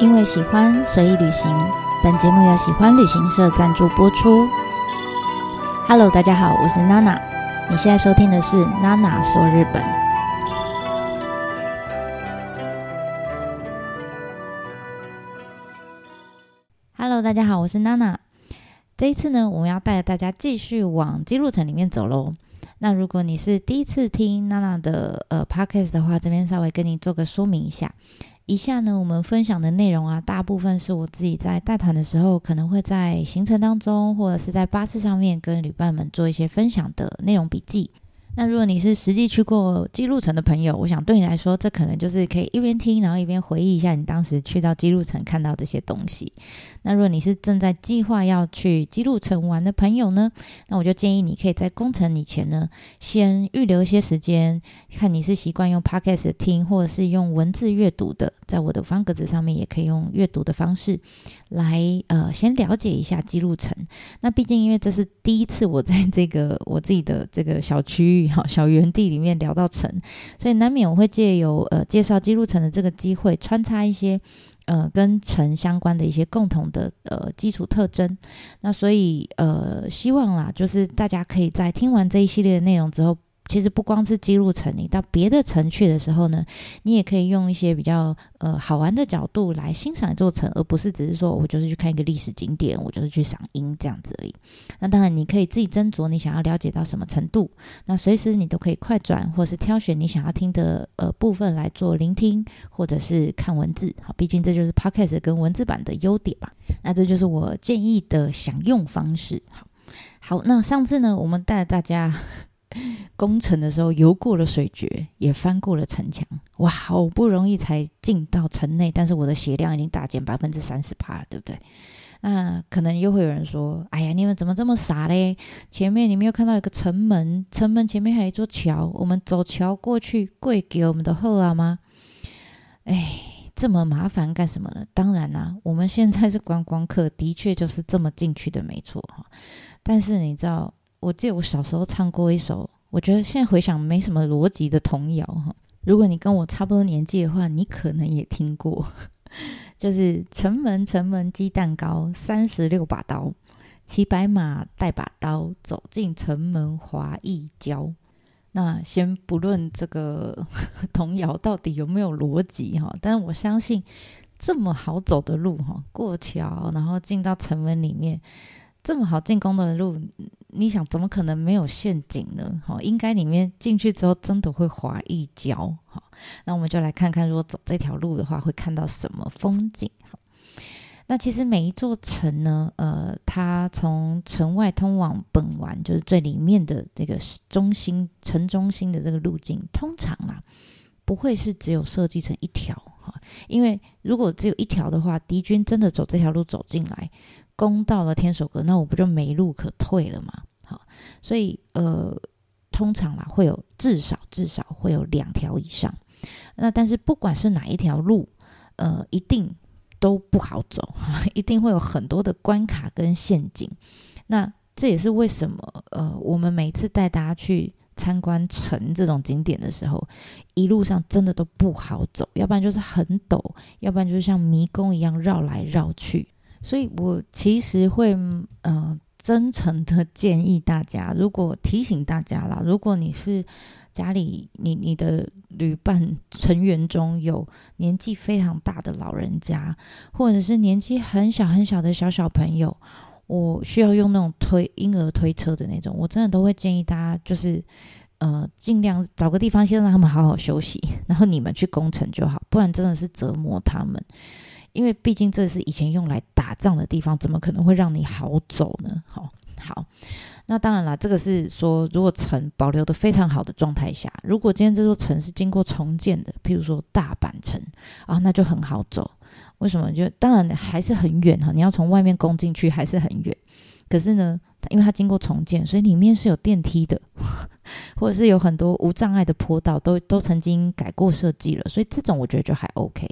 因为喜欢，随意旅行。本节目由喜欢旅行社赞助播出。Hello，大家好，我是娜娜。你现在收听的是娜娜说日本。Hello，大家好，我是娜娜。这一次呢，我们要带着大家继续往姬路城里面走喽。那如果你是第一次听娜娜的呃 Podcast 的话，这边稍微跟你做个说明一下。以下呢，我们分享的内容啊，大部分是我自己在带团的时候，可能会在行程当中，或者是在巴士上面跟旅伴们做一些分享的内容笔记。那如果你是实际去过姬路城的朋友，我想对你来说，这可能就是可以一边听，然后一边回忆一下你当时去到姬路城看到这些东西。那如果你是正在计划要去姬路城玩的朋友呢，那我就建议你可以在攻城以前呢，先预留一些时间，看你是习惯用 Podcast 听，或者是用文字阅读的，在我的方格子上面也可以用阅读的方式。来，呃，先了解一下姬路城。那毕竟，因为这是第一次我在这个我自己的这个小区域哈小园地里面聊到城，所以难免我会借由呃介绍姬路城的这个机会，穿插一些呃跟城相关的一些共同的呃基础特征。那所以呃，希望啦，就是大家可以在听完这一系列的内容之后。其实不光是记录城，你到别的城去的时候呢，你也可以用一些比较呃好玩的角度来欣赏一座城，而不是只是说我就是去看一个历史景点，我就是去赏樱这样子而已。那当然，你可以自己斟酌你想要了解到什么程度，那随时你都可以快转或是挑选你想要听的呃部分来做聆听或者是看文字。好，毕竟这就是 Podcast 跟文字版的优点嘛。那这就是我建议的享用方式。好，好，那上次呢，我们带大家。攻城的时候游过了水堀，也翻过了城墙，哇，好不容易才进到城内，但是我的血量已经大减百分之三十趴了，对不对？那可能又会有人说：“哎呀，你们怎么这么傻嘞？前面你没有看到一个城门，城门前面还有一座桥，我们走桥过去，跪给我们的后啊吗？”哎，这么麻烦干什么呢？当然啦、我们现在是观光客，的确就是这么进去的，没错哈。但是你知道？我记得我小时候唱过一首，我觉得现在回想没什么逻辑的童谣哈。如果你跟我差不多年纪的话，你可能也听过，就是城门城门鸡蛋糕，三十六把刀，骑白马带把刀，走进城门滑一跤。那先不论这个 童谣到底有没有逻辑哈，但是我相信这么好走的路哈，过桥然后进到城门里面。这么好进攻的路，你想怎么可能没有陷阱呢？好，应该里面进去之后真的会滑一跤。好，那我们就来看看，如果走这条路的话，会看到什么风景？好，那其实每一座城呢，呃，它从城外通往本丸，就是最里面的这个中心城中心的这个路径，通常啊，不会是只有设计成一条。哈，因为如果只有一条的话，敌军真的走这条路走进来。攻到了天守阁，那我不就没路可退了吗？好，所以呃，通常啦会有至少至少会有两条以上。那但是不管是哪一条路，呃，一定都不好走，一定会有很多的关卡跟陷阱。那这也是为什么呃，我们每次带大家去参观城这种景点的时候，一路上真的都不好走，要不然就是很陡，要不然就是像迷宫一样绕来绕去。所以，我其实会呃真诚的 建议大家，如果提醒大家啦，如果你是家里你你的旅伴成员中有年纪非常大的老人家，或者是年纪很小很小的小小朋友，我需要用那种推婴儿推车的那种，我真的都会建议大家，就是呃尽量找个地方先让他们好好休息，然后你们去攻城就好，不然真的是折磨他们。因为毕竟这是以前用来打仗的地方，怎么可能会让你好走呢？好，好，那当然了，这个是说，如果城保留得非常好的状态下，如果今天这座城是经过重建的，譬如说大阪城啊，那就很好走。为什么？就当然还是很远哈，你要从外面攻进去还是很远。可是呢，因为它经过重建，所以里面是有电梯的，或者是有很多无障碍的坡道，都都曾经改过设计了，所以这种我觉得就还 OK。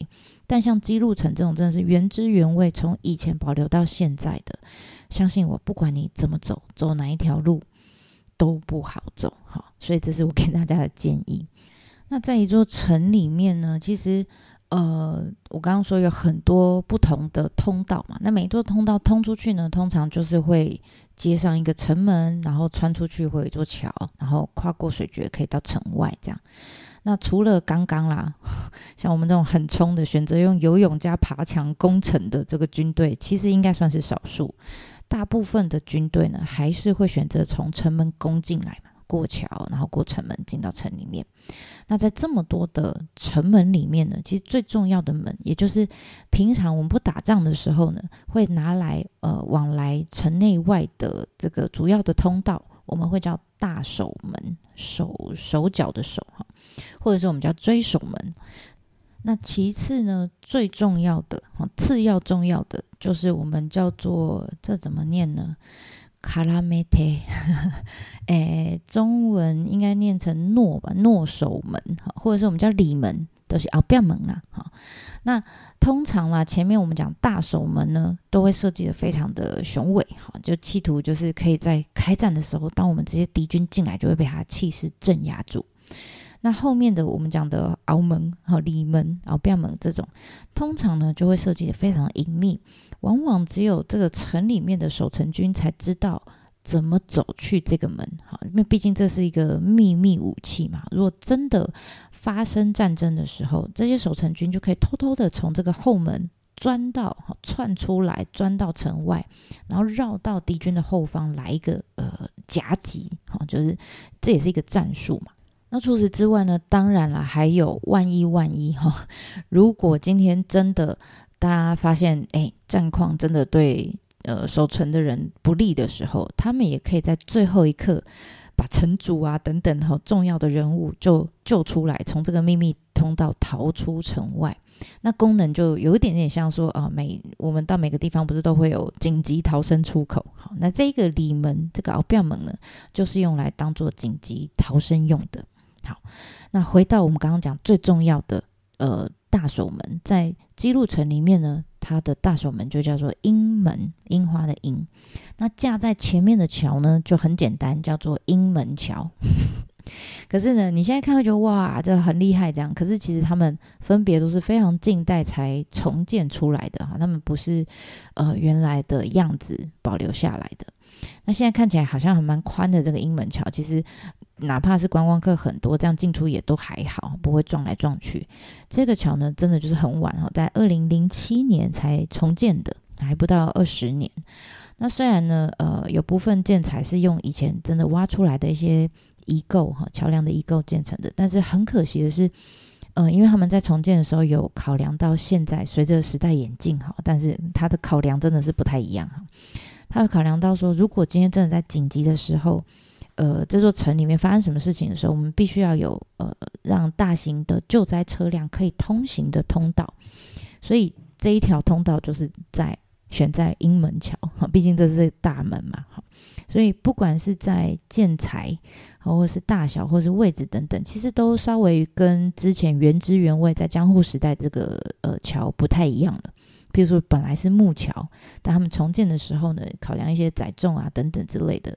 但像基路城这种真的是原汁原味，从以前保留到现在的，相信我，不管你怎么走，走哪一条路都不好走。好，所以这是我给大家的建议。那在一座城里面呢，其实呃，我刚刚说有很多不同的通道嘛，那每一座通道通出去呢，通常就是会接上一个城门，然后穿出去会有一座桥，然后跨过水决可以到城外这样。那除了刚刚啦，像我们这种很冲的，选择用游泳加爬墙攻城的这个军队，其实应该算是少数。大部分的军队呢，还是会选择从城门攻进来嘛。过桥，然后过城门进到城里面。那在这么多的城门里面呢，其实最重要的门，也就是平常我们不打仗的时候呢，会拿来呃往来城内外的这个主要的通道，我们会叫大守门，手手脚的手哈，或者是我们叫追守门。那其次呢，最重要的哈次要重要的就是我们叫做这怎么念呢？卡拉梅特，诶，中文应该念成诺吧，诺守门哈，或者是我们叫里门，都是后壁门啦哈。那通常啦，前面我们讲大守门呢，都会设计得非常的雄伟哈，就企图就是可以在开战的时候，当我们这些敌军进来，就会被他气势镇压住。那后面的我们讲的鳌门和里门、后壁门这种，通常呢就会设计得非常隐秘。往往只有这个城里面的守城军才知道怎么走去这个门，哈，因为毕竟这是一个秘密武器嘛。如果真的发生战争的时候，这些守城军就可以偷偷的从这个后门钻到，哈，窜出来，钻到城外，然后绕到敌军的后方来一个呃夹击，哈，就是这也是一个战术嘛。那除此之外呢，当然了，还有万一万一哈，如果今天真的。大家发现，哎，战况真的对呃守城的人不利的时候，他们也可以在最后一刻把城主啊等等哈重要的人物就救出来，从这个秘密通道逃出城外。那功能就有一点点像说啊，每我们到每个地方不是都会有紧急逃生出口？好，那这个里门这个后壁门呢，就是用来当做紧急逃生用的。好，那回到我们刚刚讲最重要的呃。大守门在姬路城里面呢，它的大守门就叫做樱门，樱花的樱。那架在前面的桥呢，就很简单，叫做樱门桥。可是呢，你现在看会觉得哇，这很厉害这样。可是其实他们分别都是非常近代才重建出来的哈，他们不是呃原来的样子保留下来的。那现在看起来好像还蛮宽的这个樱门桥，其实。哪怕是观光客很多，这样进出也都还好，不会撞来撞去。这个桥呢，真的就是很晚哈，在二零零七年才重建的，还不到二十年。那虽然呢，呃，有部分建材是用以前真的挖出来的一些遗构哈，桥梁的遗构建成的，但是很可惜的是，呃，因为他们在重建的时候有考量到现在随着时代演进哈，但是它的考量真的是不太一样哈。他有考量到说，如果今天真的在紧急的时候。呃，这座城里面发生什么事情的时候，我们必须要有呃，让大型的救灾车辆可以通行的通道。所以这一条通道就是在选在英门桥，毕竟这是大门嘛。所以不管是在建材，或者是大小，或是位置等等，其实都稍微跟之前原汁原味在江户时代这个呃桥不太一样了。比如说本来是木桥，但他们重建的时候呢，考量一些载重啊等等之类的。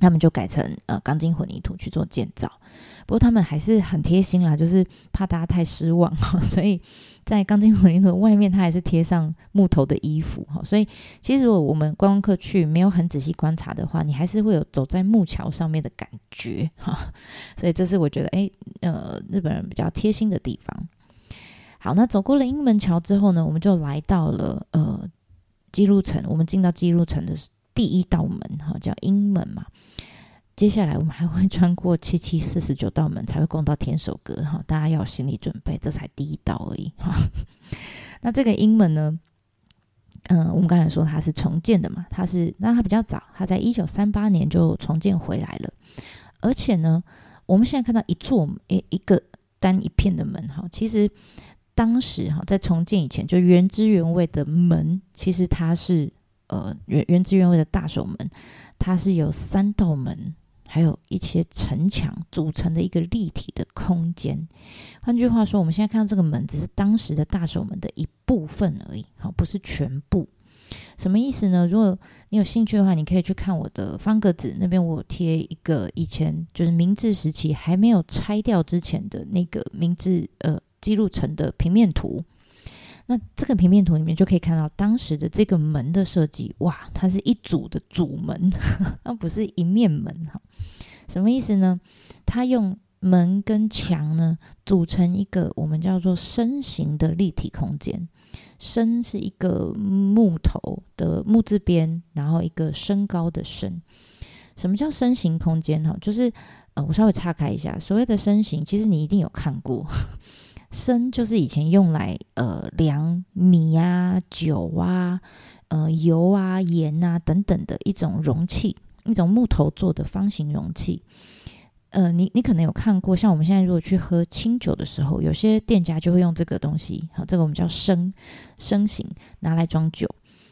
他们就改成呃钢筋混凝土去做建造，不过他们还是很贴心啦，就是怕大家太失望哈，所以在钢筋混凝土外面，它还是贴上木头的衣服哈。所以其实如果我们观光客去没有很仔细观察的话，你还是会有走在木桥上面的感觉哈。所以这是我觉得诶，呃，日本人比较贴心的地方。好，那走过了英门桥之后呢，我们就来到了呃记录城，我们进到记录城的时。第一道门哈叫阴门嘛，接下来我们还会穿过七七四十九道门才会攻到天守阁哈，大家要有心理准备，这才第一道而已哈。那这个阴门呢，嗯、我们刚才说它是重建的嘛，它是那它比较早，它在一九三八年就重建回来了，而且呢，我们现在看到一座一一个单一片的门哈，其实当时哈在重建以前就原汁原味的门，其实它是。呃，原原汁原味的大守门，它是由三道门，还有一些城墙组成的一个立体的空间。换句话说，我们现在看到这个门，只是当时的大守门的一部分而已，好，不是全部。什么意思呢？如果你有兴趣的话，你可以去看我的方格子那边，我贴一个以前就是明治时期还没有拆掉之前的那个明治呃记录成的平面图。那这个平面图里面就可以看到当时的这个门的设计，哇，它是一组的主门，那不是一面门哈。什么意思呢？它用门跟墙呢组成一个我们叫做身形的立体空间。身是一个木头的木字边，然后一个身高的身。什么叫身形空间？哈，就是呃，我稍微岔开一下，所谓的身形，其实你一定有看过。升就是以前用来呃量米啊、酒啊、呃油啊、盐啊等等的一种容器，一种木头做的方形容器。呃，你你可能有看过，像我们现在如果去喝清酒的时候，有些店家就会用这个东西，好，这个我们叫升升型拿来装酒，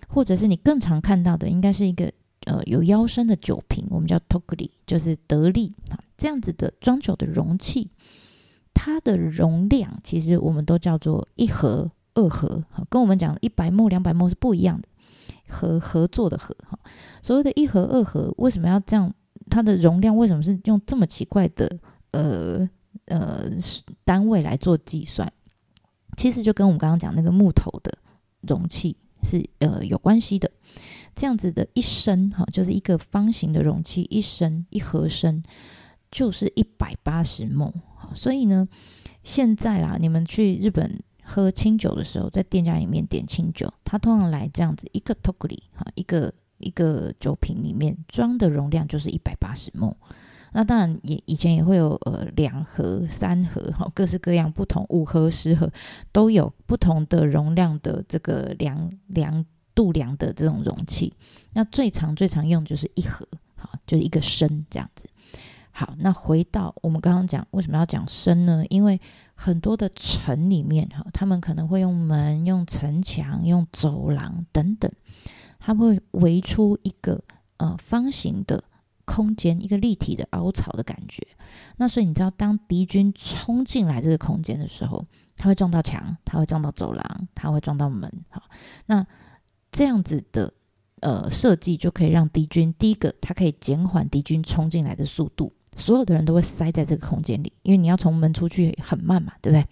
或者是你更常看到的，应该是一个呃有腰身的酒瓶，我们叫 tokuri，就是得力啊这样子的装酒的容器。它的容量其实我们都叫做一盒、二盒，跟我们讲一百 ml、两百 ml 是不一样的。合合作的合哈，所谓的一盒、二盒，为什么要这样？它的容量为什么是用这么奇怪的呃呃单位来做计算？其实就跟我们刚刚讲那个木头的容器是呃有关系的。这样子的一升哈，就是一个方形的容器，一升一合升就是一百八十目所以呢，现在啦，你们去日本喝清酒的时候，在店家里面点清酒，它通常来这样子一个 tokuri 哈，一个一个酒瓶里面装的容量就是一百八十 m。那当然也以前也会有呃两盒、三盒哈，各式各样不同五盒、十盒都有不同的容量的这个量量度量的这种容器。那最常最常用就是一盒，好，就是一个升这样子。好，那回到我们刚刚讲，为什么要讲升呢？因为很多的城里面哈，他们可能会用门、用城墙、用走廊等等，他会围出一个呃方形的空间，一个立体的凹槽的感觉。那所以你知道，当敌军冲进来这个空间的时候，他会撞到墙，他会撞到走廊，他会撞到门。好，那这样子的呃设计就可以让敌军第一个，它可以减缓敌军冲进来的速度。所有的人都会塞在这个空间里，因为你要从门出去很慢嘛，对不对？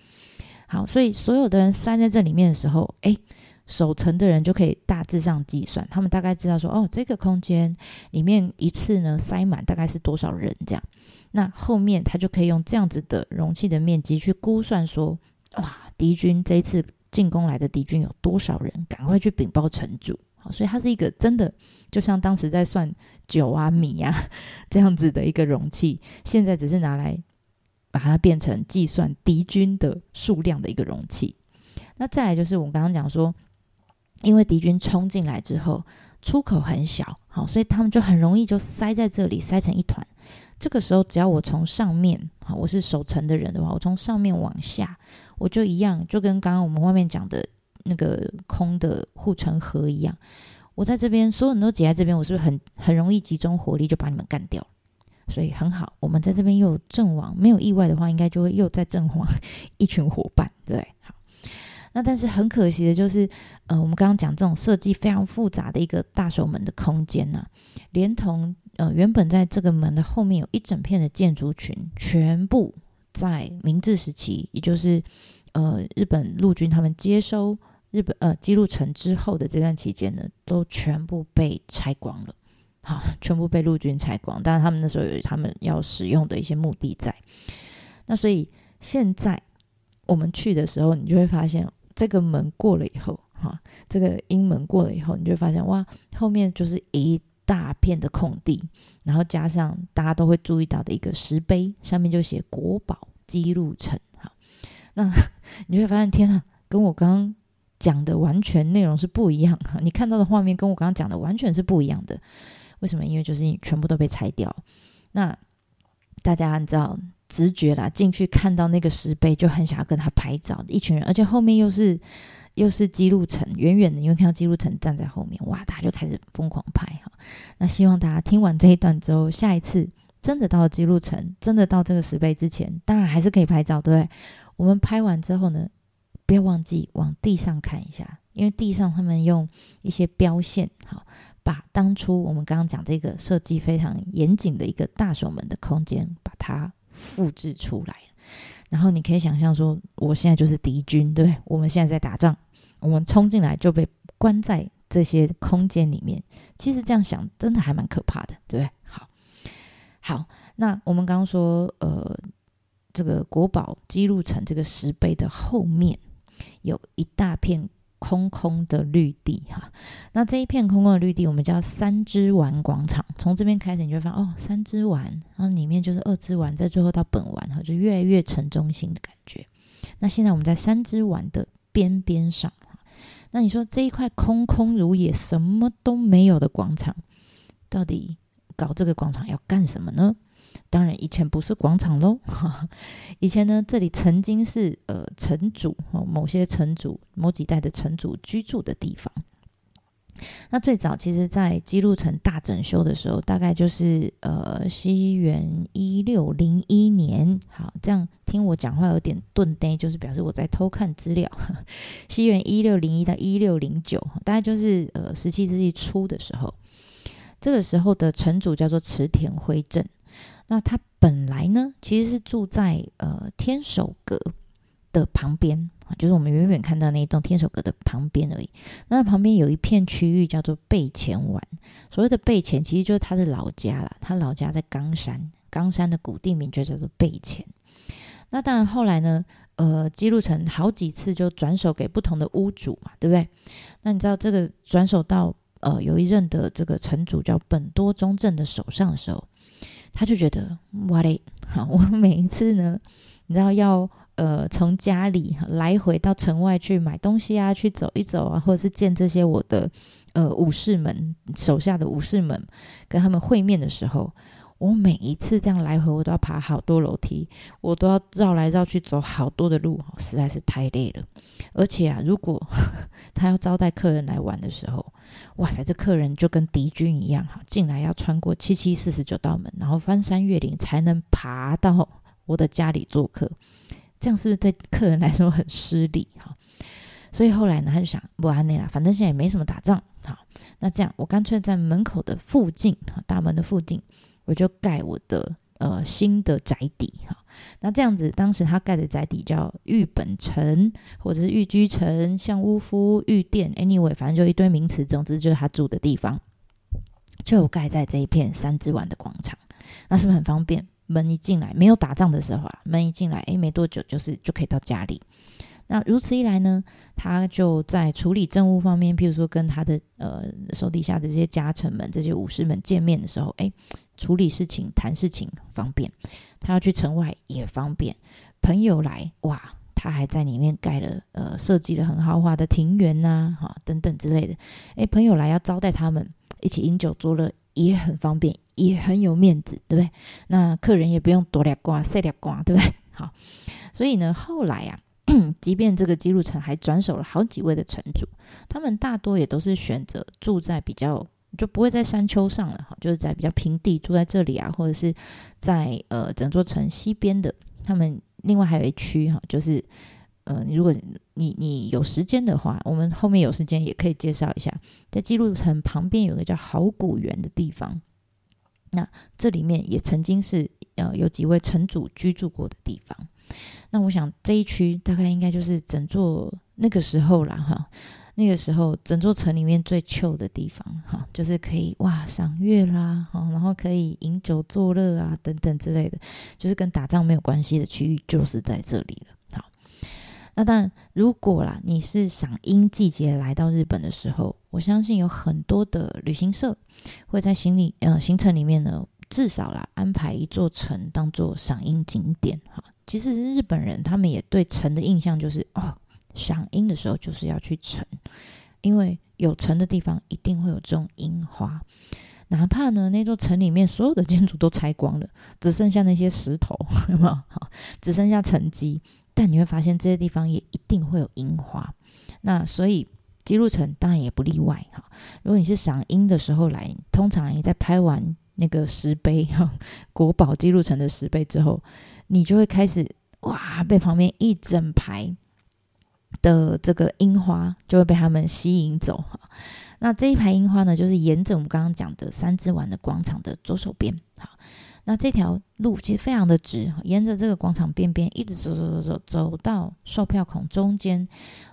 好，所以所有的人塞在这里面的时候，诶，守城的人就可以大致上计算，他们大概知道说，哦，这个空间里面一次呢塞满大概是多少人这样。那后面他就可以用这样子的容器的面积去估算说，哇，敌军这一次进攻来的敌军有多少人，赶快去禀报城主。好所以它是一个真的，就像当时在算酒啊、米啊 这样子的一个容器，现在只是拿来把它变成计算敌军的数量的一个容器。那再来就是我们刚刚讲说，因为敌军冲进来之后，出口很小，好，所以他们就很容易就塞在这里，塞成一团。这个时候，只要我从上面，好，我是守城的人的话，我从上面往下，我就一样，就跟刚刚我们外面讲的。那个空的护城河一样，我在这边，所有人都挤在这边，我是不是很很容易集中火力就把你们干掉？所以很好，我们在这边又阵亡，没有意外的话，应该就会又在阵亡 一群伙伴，对，好。那但是很可惜的就是，呃，我们刚刚讲这种设计非常复杂的一个大守门的空间呢、连同呃原本在这个门的后面有一整片的建筑群，全部在明治时期，也就是呃日本陆军他们接收。日本呃，姬路城之后的这段期间呢，都全部被拆光了，好，全部被陆军拆光。但是，他们那时候有他们要使用的一些目的在。那所以现在我们去的时候，你就会发现这个门过了以后，哈，这个鹰门过了以后，你就会发现哇，后面就是一大片的空地，然后加上大家都会注意到的一个石碑，上面就写“国宝姬路城”。好，那 你会发现，天啊，跟我刚刚。讲的完全内容是不一样，你看到的画面跟我刚刚讲的完全是不一样的。为什么？因为就是全部都被拆掉。那大家按照直觉啦，进去看到那个石碑就很想要跟他拍照，一群人，而且后面又是又是姬路城，远远的因为看到姬路城站在后面，哇，大家就开始疯狂拍哈。那希望大家听完这一段之后，下一次真的到了姬路城，真的到这个石碑之前，当然还是可以拍照，对不对？我们拍完之后呢，不要忘记往地上看一下，因为地上他们用一些标线，好，把当初我们刚刚讲这个设计非常严谨的一个大守门的空间，把它复制出来。然后你可以想象说，我现在就是敌军，对？我们现在在打仗，我们冲进来就被关在这些空间里面。其实这样想，真的还蛮可怕的，对？好，好，那我们刚刚说，呃，这个国宝姬路城这个石碑的后面有一大片。空空的绿地哈，那这一片空空的绿地，我们叫三之丸广场。从这边开始，你就发现哦，三之丸，然后里面就是二之丸，再最后到本丸哈，就越来越城中心的感觉。那现在我们在三之丸的边边上，那你说这一块空空如也、什么都没有的广场，到底搞这个广场要干什么呢？当然，以前不是广场喽。以前呢，这里曾经是呃城主哦，某些城主某几代的城主居住的地方。那最早其实，在基路城大整修的时候，大概就是呃西元一六零一年。好，这样听我讲话有点顿呆，就是表示我在偷看资料。西元一六零一到一六零九，大概就是呃十七世纪初的时候。这个时候的城主叫做池田辉政。那他本来呢，其实是住在呃天守阁的旁边啊，就是我们远远看到那一栋天守阁的旁边而已。那旁边有一片区域叫做备前湾，所谓的备前其实就是他的老家啦，他老家在冈山，冈山的古地名就叫做备前。那当然后来呢，呃，姬路城好几次就转手给不同的屋主嘛，对不对？那你知道这个转手到呃有一任的这个城主叫本多忠政的手上的时候。他就觉得哇嘞，好，我每一次呢，你知道要呃从家里来回到城外去买东西啊，去走一走啊，或者是见这些我的呃武士们手下的武士们，跟他们会面的时候。我每一次这样来回，我都要爬好多楼梯，我都要绕来绕去走好多的路，实在是太累了。而且啊，如果他要招待客人来玩的时候，哇塞，这客人就跟敌军一样哈，进来要穿过七七四十九道门，然后翻山越岭才能爬到我的家里做客，这样是不是对客人来说很失礼哈？所以后来呢，他就想不安内了，反正现在也没什么打仗，好，那这样我干脆在门口的附近，大门的附近。我就盖我的呃新的宅邸哈，那这样子，当时他盖的宅邸叫御本城，或者是御居城、相屋夫、御殿，anyway，反正就一堆名词，总之就是他住的地方，就盖在这一片三之丸的广场，那是不是很方便？门一进来，没有打仗的时候啊，门一进来，诶，没多久就是就可以到家里。那如此一来呢，他就在处理政务方面，譬如说跟他的呃手底下的这些家臣们、这些武士们见面的时候，诶，处理事情、谈事情方便。他要去城外也方便。朋友来，哇，他还在里面盖了呃设计了很豪华的庭园呐、哈等等之类的。诶，朋友来要招待他们，一起饮酒作乐也很方便，也很有面子，对不对？那客人也不用多俩瓜、塞俩瓜，对不对？好，所以呢，后来、啊。即便这个姬路城还转手了好几位的城主，他们大多也都是选择住在比较就不会在山丘上了哈，就是在比较平地住在这里啊，或者是在呃整座城西边的。他们另外还有一区哈，就是呃，如果你你有时间的话，我们后面有时间也可以介绍一下，在记录城旁边有个叫好古园的地方，那这里面也曾经是呃有几位城主居住过的地方。那我想这一区大概应该就是整座那个时候啦，哈，那个时候整座城里面最 chill 的地方哈，就是可以哇赏月啦，哈，然后可以饮酒作乐啊等等之类的，就是跟打仗没有关系的区域就是在这里了。好，那当然如果啦你是赏樱季节来到日本的时候，我相信有很多的旅行社会在行李呃行程里面呢，至少啦安排一座城当做赏樱景点哈。其实日本人他们也对城的印象就是哦，赏樱的时候就是要去城，因为有城的地方一定会有这种樱花，哪怕呢那座城里面所有的建筑都拆光了，只剩下那些石头，有没有？只剩下沉积，但你会发现这些地方也一定会有樱花。那所以基路城当然也不例外哈。如果你是赏樱的时候来，通常你在拍完那个石碑哈，国宝姬路城的石碑之后。你就会开始哇，被旁边一整排的这个樱花就会被他们吸引走哈。那这一排樱花呢，就是沿着我们刚刚讲的三之丸的广场的左手边。好，那这条路其实非常的直，沿着这个广场边边一直走走走走，走到售票孔中间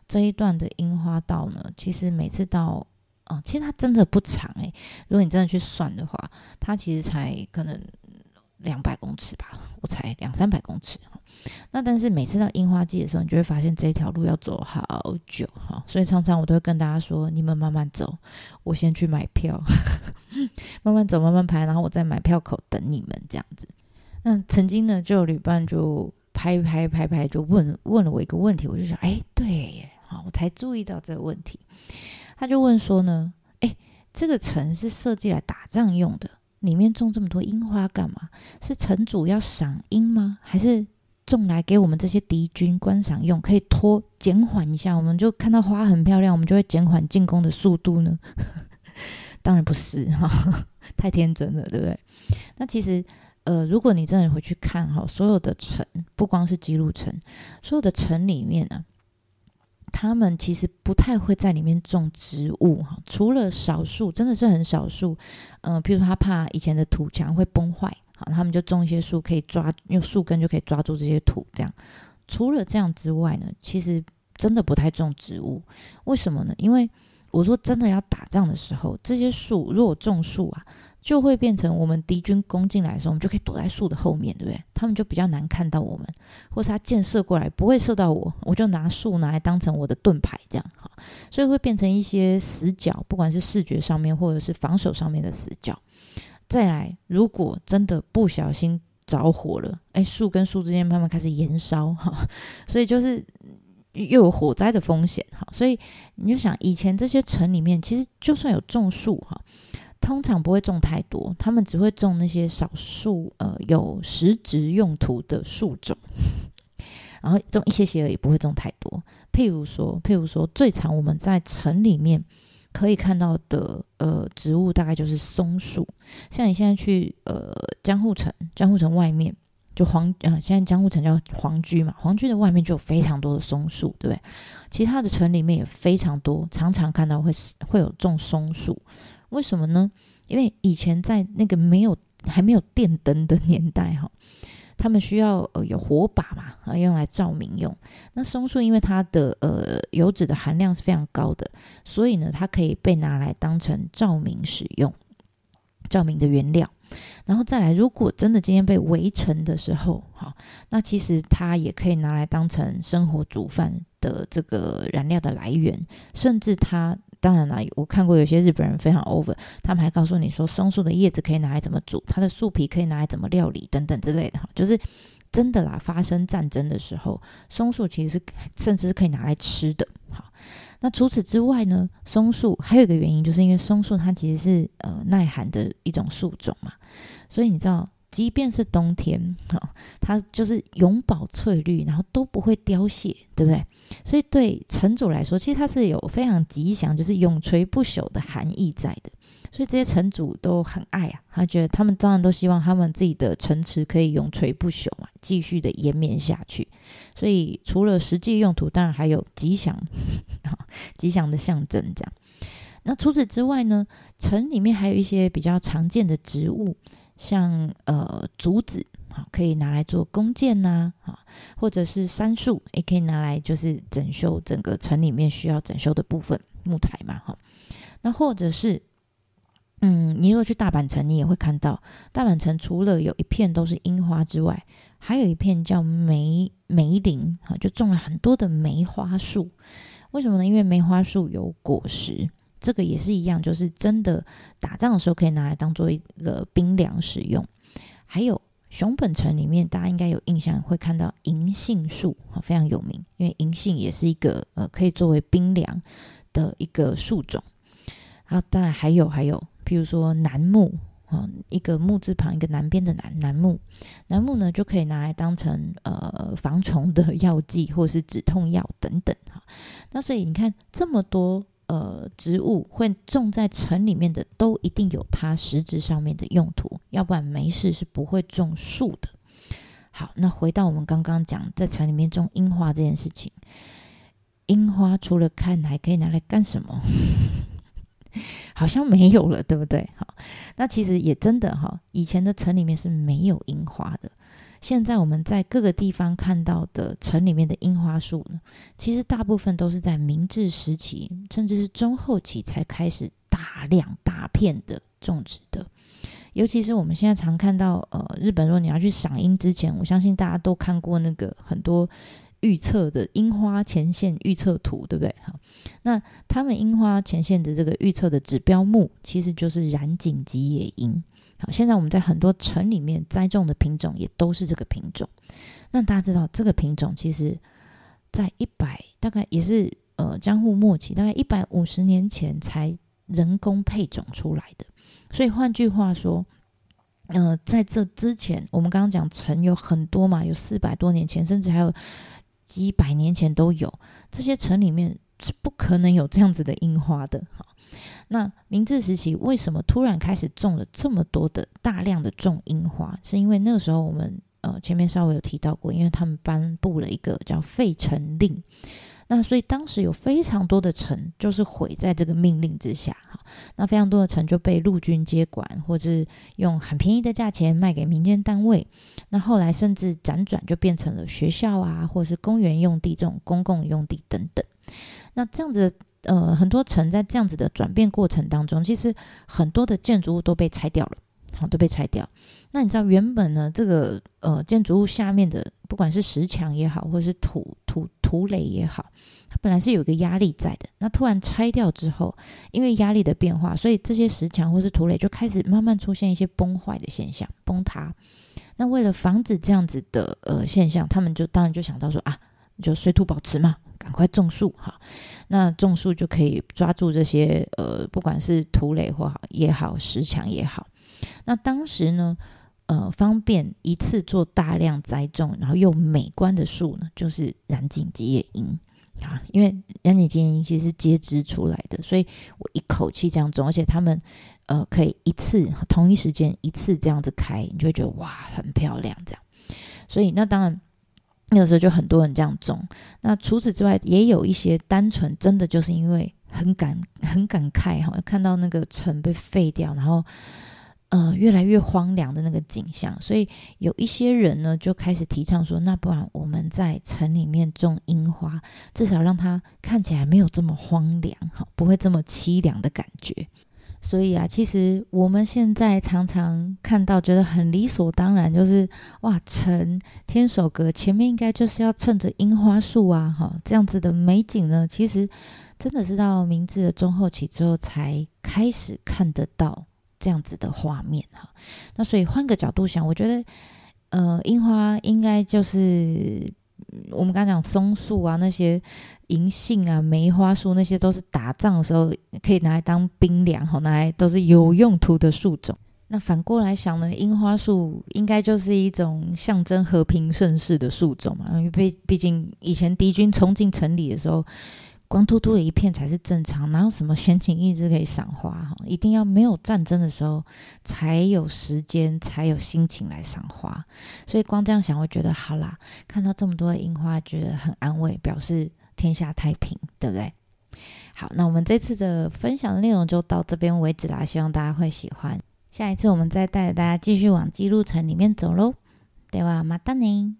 这一段的樱花道呢，其实每次到，哦，其实它真的不长诶，如果你真的去算的话，它其实才可能。两百公尺吧，我才两三百公尺。那但是每次到樱花季的时候，你就会发现这条路要走好久哈，所以常常我都会跟大家说：你们慢慢走，我先去买票，慢慢走，慢慢排，然后我在买票口等你们这样子。那曾经呢，就旅伴就拍拍拍拍，就问问了我一个问题，我就想，哎，对耶，好，我才注意到这个问题。他就问说呢，哎，这个城是设计来打仗用的？里面种这么多樱花干嘛？是城主要赏樱吗？还是种来给我们这些敌军观赏用？可以拖减缓一下，我们就看到花很漂亮，我们就会减缓进攻的速度呢？当然不是哈，太天真了，对不对？那其实，呃，如果你真的回去看哈，所有的城，不光是姬路城，所有的城里面呢、啊。他们其实不太会在里面种植物哈，除了少数，真的是很少数。嗯、呃，譬如他怕以前的土墙会崩坏，好，他们就种一些树，可以抓用树根就可以抓住这些土。这样，除了这样之外呢，其实真的不太种植物。为什么呢？因为我说真的要打仗的时候，这些树如果种树啊。就会变成我们敌军攻进来的时候，我们就可以躲在树的后面，对不对？他们就比较难看到我们，或是他箭射过来不会射到我，我就拿树拿来当成我的盾牌，这样哈，所以会变成一些死角，不管是视觉上面或者是防守上面的死角。再来，如果真的不小心着火了，哎，树跟树之间慢慢开始燃烧哈，所以就是又有火灾的风险哈，所以你就想以前这些城里面，其实就算有种树哈。通常不会种太多，他们只会种那些少数呃有实质用途的树种，然后种一些些而已，不会种太多。譬如说，譬如说，最常我们在城里面可以看到的呃植物，大概就是松树。像你现在去呃江户城，江户城外面就皇呃现在江户城叫皇居嘛，皇居的外面就有非常多的松树，对不对？其他的城里面也非常多，常常看到会会有种松树。为什么呢？因为以前在那个没有还没有电灯的年代，哈，他们需要呃有火把嘛，啊，用来照明用。那松树因为它的呃油脂的含量是非常高的，所以呢，它可以被拿来当成照明使用，照明的原料。然后再来，如果真的今天被围城的时候，哈，那其实它也可以拿来当成生火煮饭的这个燃料的来源，甚至它。当然啦，我看过有些日本人非常 over，他们还告诉你说，松树的叶子可以拿来怎么煮，它的树皮可以拿来怎么料理等等之类的哈，就是真的啦。发生战争的时候，松树其实是甚至是可以拿来吃的。好，那除此之外呢，松树还有一个原因，就是因为松树它其实是呃耐寒的一种树种嘛，所以你知道。即便是冬天，哈，它就是永葆翠绿，然后都不会凋谢，对不对？所以对城主来说，其实它是有非常吉祥，就是永垂不朽的含义在的。所以这些城主都很爱啊，他觉得他们当然都希望他们自己的城池可以永垂不朽嘛，继续的延绵下去。所以除了实际用途，当然还有吉祥，吉祥的象征这样。那除此之外呢，城里面还有一些比较常见的植物。像呃竹子，好，可以拿来做弓箭呐，啊，或者是杉树也可以拿来就是整修整个城里面需要整修的部分木材嘛，哈，那或者是嗯，你如果去大阪城，你也会看到大阪城除了有一片都是樱花之外，还有一片叫梅梅林，哈，就种了很多的梅花树。为什么呢？因为梅花树有果实。这个也是一样，就是真的打仗的时候可以拿来当做一个兵粮使用。还有熊本城里面，大家应该有印象，会看到银杏树，非常有名，因为银杏也是一个呃可以作为兵粮的一个树种。然后当然还有还有，譬如说楠木啊，一个木字旁一个南边的南楠木，楠木呢就可以拿来当成呃防虫的药剂或是止痛药等等哈。那所以你看这么多。呃，植物会种在城里面的，都一定有它实质上面的用途，要不然没事是不会种树的。好，那回到我们刚刚讲在城里面种樱花这件事情，樱花除了看，还可以拿来干什么？好像没有了，对不对？好，那其实也真的哈，以前的城里面是没有樱花的。现在我们在各个地方看到的城里面的樱花树呢，其实大部分都是在明治时期，甚至是中后期才开始大量大片的种植的。尤其是我们现在常看到，呃，日本如果你要去赏樱之前，我相信大家都看过那个很多预测的樱花前线预测图，对不对？好，那他们樱花前线的这个预测的指标木，其实就是染井吉野樱。好，现在我们在很多城里面栽种的品种也都是这个品种。那大家知道，这个品种其实，在一百大概也是呃江户末期，大概一百五十年前才人工配种出来的。所以换句话说，呃，在这之前，我们刚刚讲城有很多嘛，有四百多年前，甚至还有几百年前都有。这些城里面是不可能有这样子的樱花的。哈，那明治时期为什么突然开始种了这么多的大量的种樱花？是因为那个时候我们呃前面稍微有提到过，因为他们颁布了一个叫废城令。那所以当时有非常多的城就是毁在这个命令之下哈，那非常多的城就被陆军接管，或是用很便宜的价钱卖给民间单位。那后来甚至辗转就变成了学校啊，或者是公园用地这种公共用地等等。那这样子呃，很多城在这样子的转变过程当中，其实很多的建筑物都被拆掉了。好，都被拆掉。那你知道原本呢，这个呃建筑物下面的，不管是石墙也好，或者是土土土垒也好，它本来是有一个压力在的。那突然拆掉之后，因为压力的变化，所以这些石墙或是土垒就开始慢慢出现一些崩坏的现象，崩塌。那为了防止这样子的呃现象，他们就当然就想到说啊，就水土保持嘛，赶快种树哈。那种树就可以抓住这些呃，不管是土垒或好也好，石墙也好。那当时呢，呃，方便一次做大量栽种，然后又美观的树呢，就是染井吉野樱啊。因为染井吉野樱其实是接枝出来的，所以我一口气这样种，而且他们呃可以一次同一时间一次这样子开，你就会觉得哇，很漂亮这样。所以那当然那个时候就很多人这样种。那除此之外，也有一些单纯真的就是因为很感很感慨哈，看到那个城被废掉，然后。呃，越来越荒凉的那个景象，所以有一些人呢就开始提倡说，那不然我们在城里面种樱花，至少让它看起来没有这么荒凉，哈，不会这么凄凉的感觉。所以啊，其实我们现在常常看到，觉得很理所当然，就是哇，成天守阁前面应该就是要衬着樱花树啊，哈，这样子的美景呢，其实真的是到明治的中后期之后才开始看得到。这样子的画面哈，那所以换个角度想，我觉得，呃，樱花应该就是我们刚讲松树啊，那些银杏啊、梅花树，那些都是打仗的时候可以拿来当兵粮哈，拿来都是有用途的树种。那反过来想呢，樱花树应该就是一种象征和平盛世的树种嘛，因为毕毕竟以前敌军冲进城里的时候。光秃秃的一片才是正常，哪有什么闲情逸致可以赏花哈？一定要没有战争的时候才有时间，才有心情来赏花。所以光这样想，会觉得好啦，看到这么多的樱花，觉得很安慰，表示天下太平，对不对？好，那我们这次的分享的内容就到这边为止啦，希望大家会喜欢。下一次我们再带着大家继续往姬路城里面走喽。ではまたね。